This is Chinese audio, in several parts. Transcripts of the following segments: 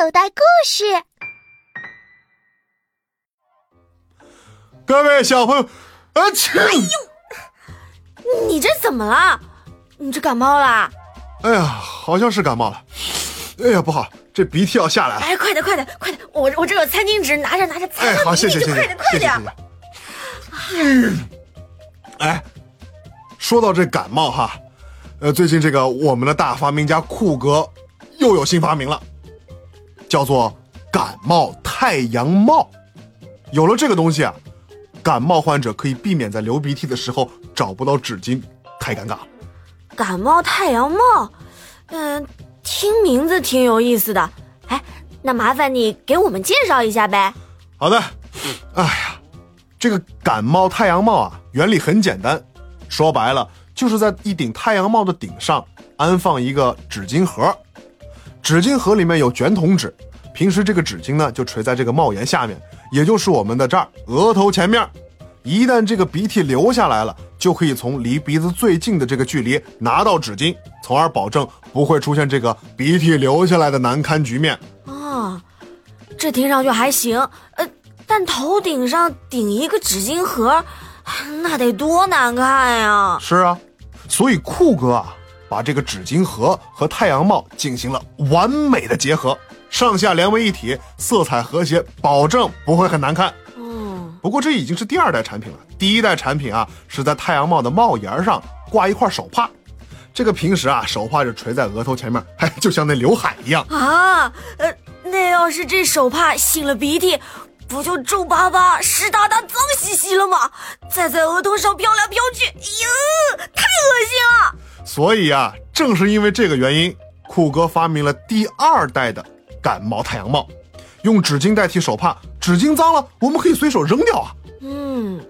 口袋故事。各位小朋友，啊切！哎呦，你这怎么了？你这感冒啦？哎呀，好像是感冒了。哎呀，不好，这鼻涕要下来了。哎，快点，快点，快点！我我这有餐巾纸，拿着拿着，擦哎，好，谢谢谢谢，快点，快点！嗯，哎，说到这感冒哈，呃，最近这个我们的大发明家酷哥又有新发明了，叫做感冒太阳帽。有了这个东西啊，感冒患者可以避免在流鼻涕的时候找不到纸巾，太尴尬了。感冒太阳帽，嗯、听名字挺有意思的。哎，那麻烦你给我们介绍一下呗。好的，哎呀，这个感冒太阳帽啊，原理很简单，说白了就是在一顶太阳帽的顶上安放一个纸巾盒，纸巾盒里面有卷筒纸，平时这个纸巾呢就垂在这个帽檐下面，也就是我们的这儿额头前面。一旦这个鼻涕流下来了，就可以从离鼻子最近的这个距离拿到纸巾，从而保证不会出现这个鼻涕流下来的难堪局面。哦，这听上去还行。呃，但头顶上顶一个纸巾盒，那得多难看呀！是啊，所以酷哥啊，把这个纸巾盒和太阳帽进行了完美的结合，上下连为一体，色彩和谐，保证不会很难看。嗯，不过这已经是第二代产品了，第一代产品啊是在太阳帽的帽檐上挂一块手帕，这个平时啊手帕就垂在额头前面，哎，就像那刘海一样。啊，呃，那要是这手帕擤了鼻涕，不就皱巴巴、湿哒哒、脏兮兮了吗？再在额头上飘来飘去，哎呦，太恶心了！所以啊，正是因为这个原因，酷哥发明了第二代的感冒太阳帽，用纸巾代替手帕，纸巾脏了我们可以随手扔掉啊。嗯，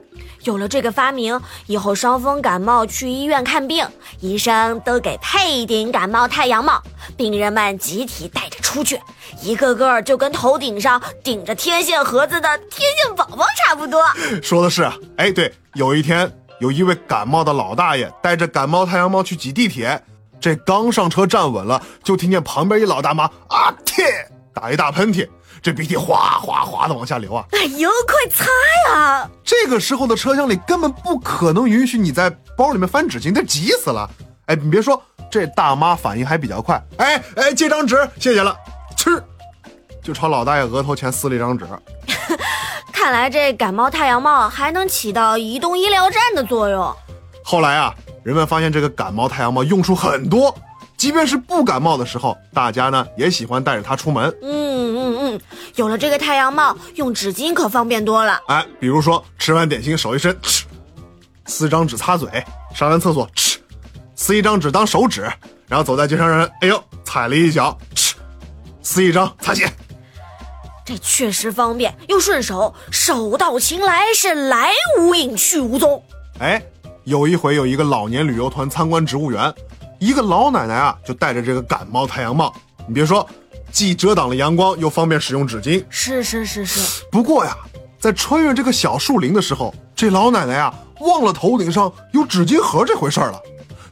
有了这个发明，以后伤风感冒去医院看病，医生都给配一顶感冒太阳帽，病人们集体戴着出去，一个个就跟头顶上顶着天线盒子的天线宝宝差不多。说的是啊，哎，对，有一天有一位感冒的老大爷带着感冒太阳帽去挤地铁，这刚上车站稳了，就听见旁边一老大妈啊嚏打一大喷嚏，这鼻涕哗哗哗的往下流啊。哎呦，快擦呀！这个时候的车厢里根本不可能允许你在包里面翻纸巾，得急死了。哎，你别说，这大妈反应还比较快。哎哎，借张纸，谢谢了，吃，就朝老大爷额头前撕了一张纸。看来这感冒太阳帽还能起到移动医疗站的作用。后来啊，人们发现这个感冒太阳帽用处很多，即便是不感冒的时候，大家呢也喜欢带着它出门。嗯嗯嗯，有了这个太阳帽，用纸巾可方便多了。哎，比如说吃完点心手一伸，吃，撕张纸擦嘴；上完厕所，吃，撕一张纸当手纸；然后走在街上，让人哎呦踩了一脚，吃，撕一张擦鞋。这确实方便又顺手，手到擒来是来无影去无踪。哎，有一回有一个老年旅游团参观植物园，一个老奶奶啊就戴着这个感冒太阳帽，你别说，既遮挡了阳光，又方便使用纸巾。是是是是，不过呀，在穿越这个小树林的时候，这老奶奶啊忘了头顶上有纸巾盒这回事儿了，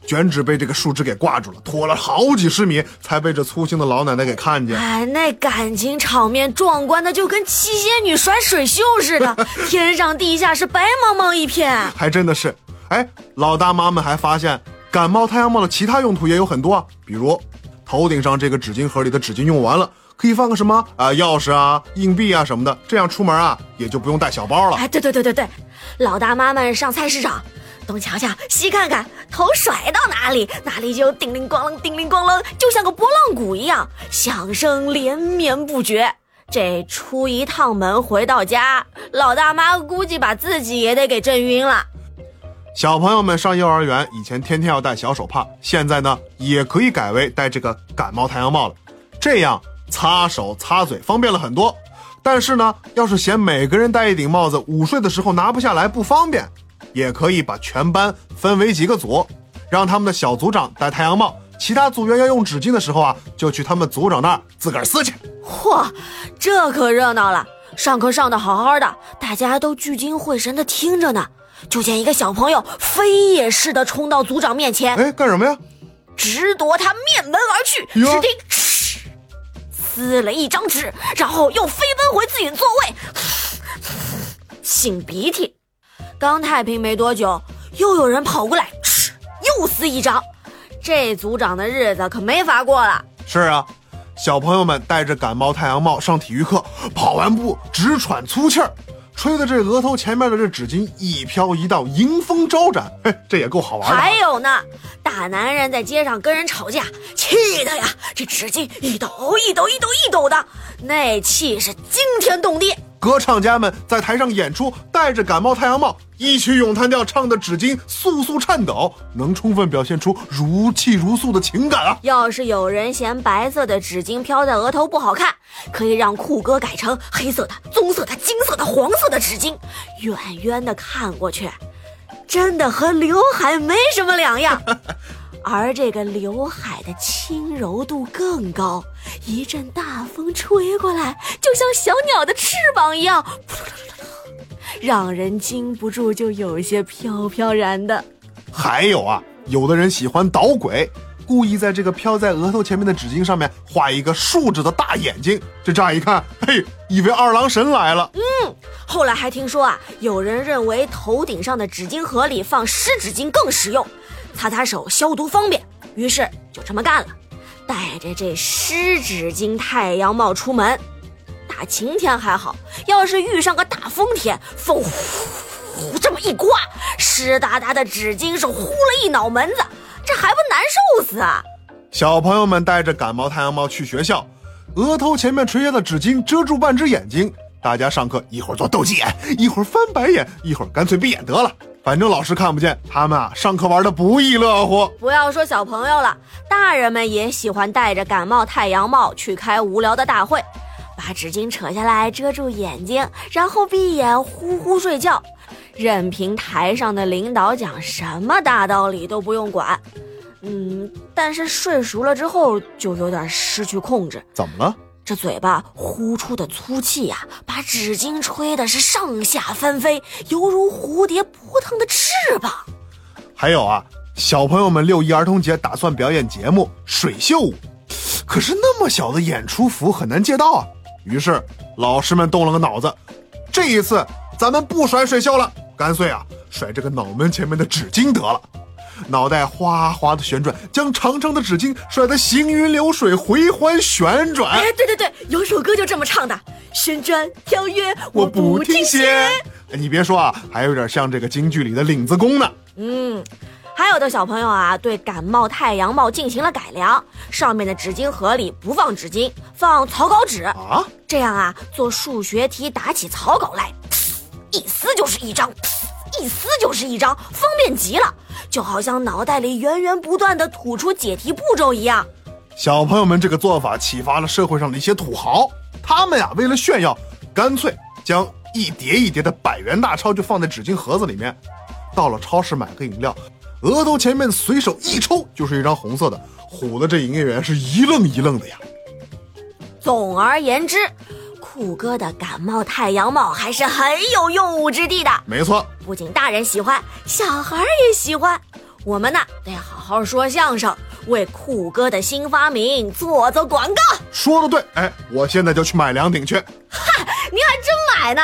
卷纸被这个树枝给挂住了，拖了好几十米才被这粗心的老奶奶给看见。哎，那感情场面壮观的就跟七仙女甩水袖似的，天上地下是白茫茫一片。还真的是，哎，老大妈们还发现感冒太阳帽的其他用途也有很多啊，比如头顶上这个纸巾盒里的纸巾用完了，可以放个什么啊、钥匙啊、硬币啊什么的，这样出门啊也就不用带小包了。哎，对对对对对，老大妈们上菜市场，东瞧瞧西看看，头甩到哪里，哪里就叮铃咣啷，叮铃咣啷，就像个拨浪鼓一样，响声连绵不绝。这出一趟门回到家，老大妈估计把自己也得给震晕了。小朋友们上幼儿园以前天天要戴小手帕，现在呢也可以改为戴这个感冒太阳帽了，这样擦手擦嘴方便了很多。但是呢，要是嫌每个人戴一顶帽子午睡的时候拿不下来不方便，也可以把全班分为几个组，让他们的小组长戴太阳帽，其他组员要用纸巾的时候啊，就去他们组长那儿自个儿撕去。嚯，这可热闹了！上课上的好好的，大家都聚精会神的听着呢。就见一个小朋友飞也似的冲到组长面前，哎，干什么呀？直夺他面门而去。哟只听“嗤”撕了一张纸，然后又飞奔回自己座位，擤鼻涕。刚太平没多久，又有人跑过来，嗤，又撕一张。这组长的日子可没法过了。是啊，小朋友们戴着感冒太阳帽上体育课，跑完步直喘粗气儿，吹的这额头前面的这纸巾一飘一荡，迎风招展，嘿，这也够好玩的。还有呢，大男人在街上跟人吵架，气的呀，这纸巾一抖一抖一抖一抖的，那气是惊天动地。歌唱家们在台上演出，戴着感冒太阳帽，一曲咏叹调唱的纸巾簌簌颤抖，能充分表现出如泣如诉的情感啊！要是有人嫌白色的纸巾飘在额头不好看，可以让酷哥改成黑色的、棕色的、金色的、黄色的纸巾，远远的看过去，真的和刘海没什么两样。而这个刘海的轻柔度更高，一阵大风吹过来，就像小鸟的翅膀一样，让人禁不住就有些飘飘然的。还有啊，有的人喜欢捣鬼，故意在这个飘在额头前面的纸巾上面画一个竖着的大眼睛，这乍一看，嘿，以为二郎神来了。嗯，后来还听说啊，有人认为头顶上的纸巾盒里放湿纸巾更实用。擦擦手消毒方便，于是就这么干了，戴着这湿纸巾太阳帽出门。大晴天还好，要是遇上个大风天，风呼呼这么一刮，湿哒哒的纸巾是呼了一脑门子，这还不难受死啊！小朋友们带着感冒太阳帽去学校，额头前面垂下的纸巾遮住半只眼睛，大家上课一会儿做斗鸡眼，一会儿翻白眼，一会儿干脆闭眼得了。反正老师看不见，他们啊上课玩的不亦乐乎。不要说小朋友了，大人们也喜欢戴着感冒太阳帽去开无聊的大会，把纸巾扯下来遮住眼睛，然后闭眼呼呼睡觉，任凭台上的领导讲什么大道理都不用管。嗯，但是睡熟了之后就有点失去控制。怎么了？这嘴巴呼出的粗气呀，把纸巾吹的是上下翻飞，犹如蝴蝶扑腾的翅膀。还有啊，小朋友们六一儿童节打算表演节目水袖舞，可是那么小的演出服很难借到啊。于是老师们动了个脑子，这一次咱们不甩水袖了，干脆啊甩这个脑门前面的纸巾得了。脑袋哗哗的旋转，将长长的纸巾甩得行云流水，回环旋转。哎，对对对，有首歌就这么唱的：旋转跳跃，我不停歇。你别说啊，还有点像这个京剧里的领子功呢。嗯，还有的小朋友啊，对感冒太阳帽进行了改良，上面的纸巾盒里不放纸巾，放草稿纸啊。这样啊，做数学题打起草稿来，一撕就是一张，一撕就是一张，方便极了。就好像脑袋里源源不断的吐出解题步骤一样，小朋友们这个做法启发了社会上的一些土豪，他们呀为了炫耀，干脆将一叠一叠的百元大钞就放在纸巾盒子里面，到了超市买个饮料，额头前面随手一抽就是一张红色的，唬得这营业员是一愣一愣的呀。总而言之。酷哥的感冒太阳帽还是很有用武之地的。没错，不仅大人喜欢，小孩也喜欢。我们呢，得好好说相声，为酷哥的新发明做做广告。说的对，哎，我现在就去买两顶去。哈，你还真买呢？